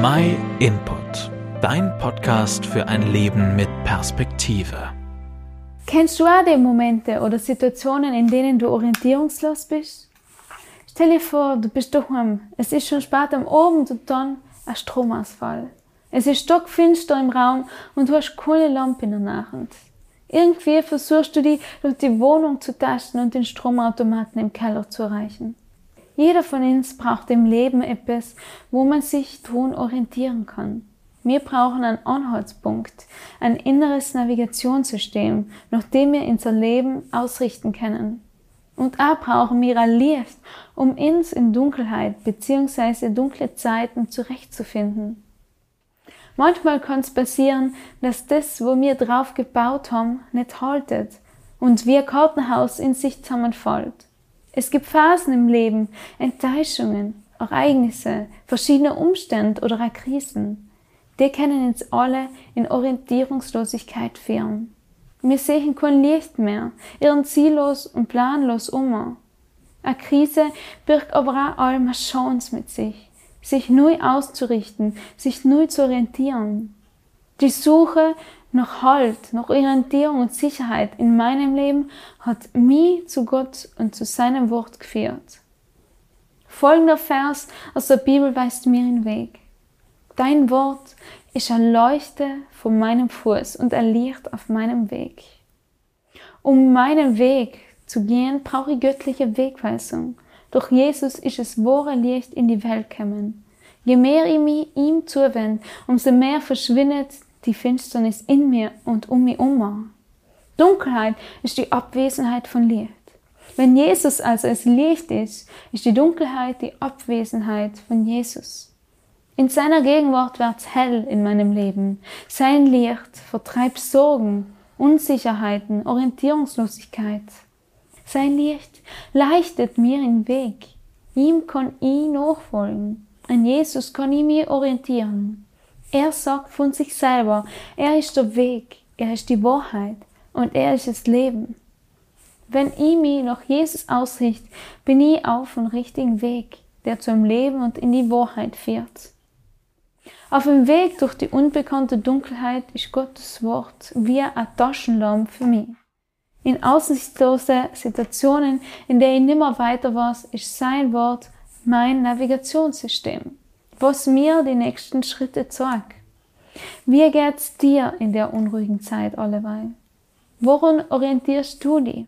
My Input, dein Podcast für ein Leben mit Perspektive. Kennst du auch die Momente oder Situationen, in denen du orientierungslos bist? Stell dir vor, du bist daheim, es ist schon spät am Abend und dann ein Stromausfall. Es ist stockfinster im Raum und du hast keine Lampe in der Nachhand. Irgendwie versuchst du die durch die Wohnung zu tasten und den Stromautomaten im Keller zu erreichen. Jeder von uns braucht im Leben etwas, wo man sich tun orientieren kann. Wir brauchen einen Anhaltspunkt, ein inneres Navigationssystem, nach dem wir unser Leben ausrichten können. Und auch brauchen wir ein Licht, um uns in Dunkelheit bzw. dunkle Zeiten zurechtzufinden. Manchmal kann es passieren, dass das, wo wir drauf gebaut haben, nicht haltet und wie ein Kartenhaus in sich zusammenfällt. Es gibt Phasen im Leben, Enttäuschungen, Ereignisse, verschiedene Umstände oder Krisen. Die können uns alle in Orientierungslosigkeit führen. Wir sehen kein Licht mehr, irren ziellos und planlos um. Eine Krise birgt aber auch eine Chance mit sich sich neu auszurichten, sich neu zu orientieren. Die Suche nach Halt, nach Orientierung und Sicherheit in meinem Leben hat mich zu Gott und zu seinem Wort geführt. Folgender Vers aus der Bibel weist mir den Weg. Dein Wort ist ein Leuchte von meinem Fuß und ein Licht auf meinem Weg. Um meinen Weg zu gehen, brauche ich göttliche Wegweisung. Durch Jesus ist es wahre Licht in die Welt gekommen. Je mehr ich mich ihm zuwende, umso mehr verschwindet die Finsternis in mir und um mich herum. Dunkelheit ist die Abwesenheit von Licht. Wenn Jesus also das Licht ist, ist die Dunkelheit die Abwesenheit von Jesus. In seiner Gegenwart wird's hell in meinem Leben. Sein Licht vertreibt Sorgen, Unsicherheiten, Orientierungslosigkeit. Sein Licht leichtet mir den Weg. Ihm kann ich nachfolgen. An Jesus kann ich mich orientieren. Er sagt von sich selber, er ist der Weg, er ist die Wahrheit und er ist das Leben. Wenn ich mich nach Jesus ausrichte, bin ich auf dem richtigen Weg, der zum Leben und in die Wahrheit führt. Auf dem Weg durch die unbekannte Dunkelheit ist Gottes Wort wie ein Taschenlampe für mich. In aussichtslosen Situationen, in denen ich nimmer weiter weiß, ist sein Wort mein Navigationssystem, was mir die nächsten Schritte zeigt. Wie geht's dir in der unruhigen Zeit alleweil? Woran orientierst du dich?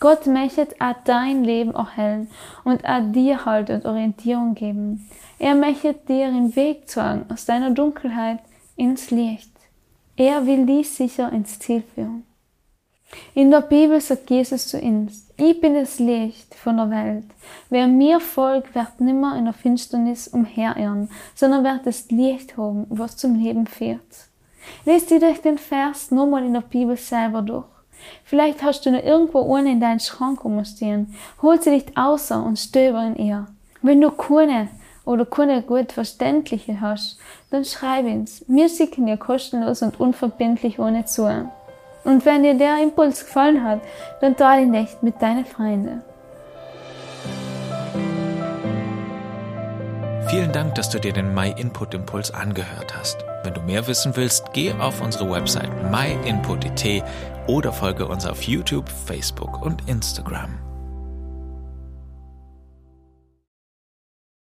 Gott möchte auch dein Leben erhellen und auch dir Halt und Orientierung geben. Er möchte dir den Weg zeigen aus deiner Dunkelheit ins Licht. Er will dich sicher ins Ziel führen. In der Bibel sagt Jesus zu uns, ich bin das Licht von der Welt. Wer mir folgt, wird nimmer in der Finsternis umherirren, sondern wird das Licht haben, was zum Leben führt. Lest dir den Vers nochmal in der Bibel selber durch. Vielleicht hast du noch irgendwo eine in deinen Schrank umstehen. Hol sie dich außer und stöber in ihr. Wenn du keine oder keine gut verständliche hast, dann schreib uns. Wir schicken dir kostenlos und unverbindlich ohne zu. Und wenn dir der Impuls gefallen hat, dann teile ihn nicht mit deinen Freunden. Vielen Dank, dass du dir den My Input Impuls angehört hast. Wenn du mehr wissen willst, geh auf unsere Website myinput.it oder folge uns auf YouTube, Facebook und Instagram.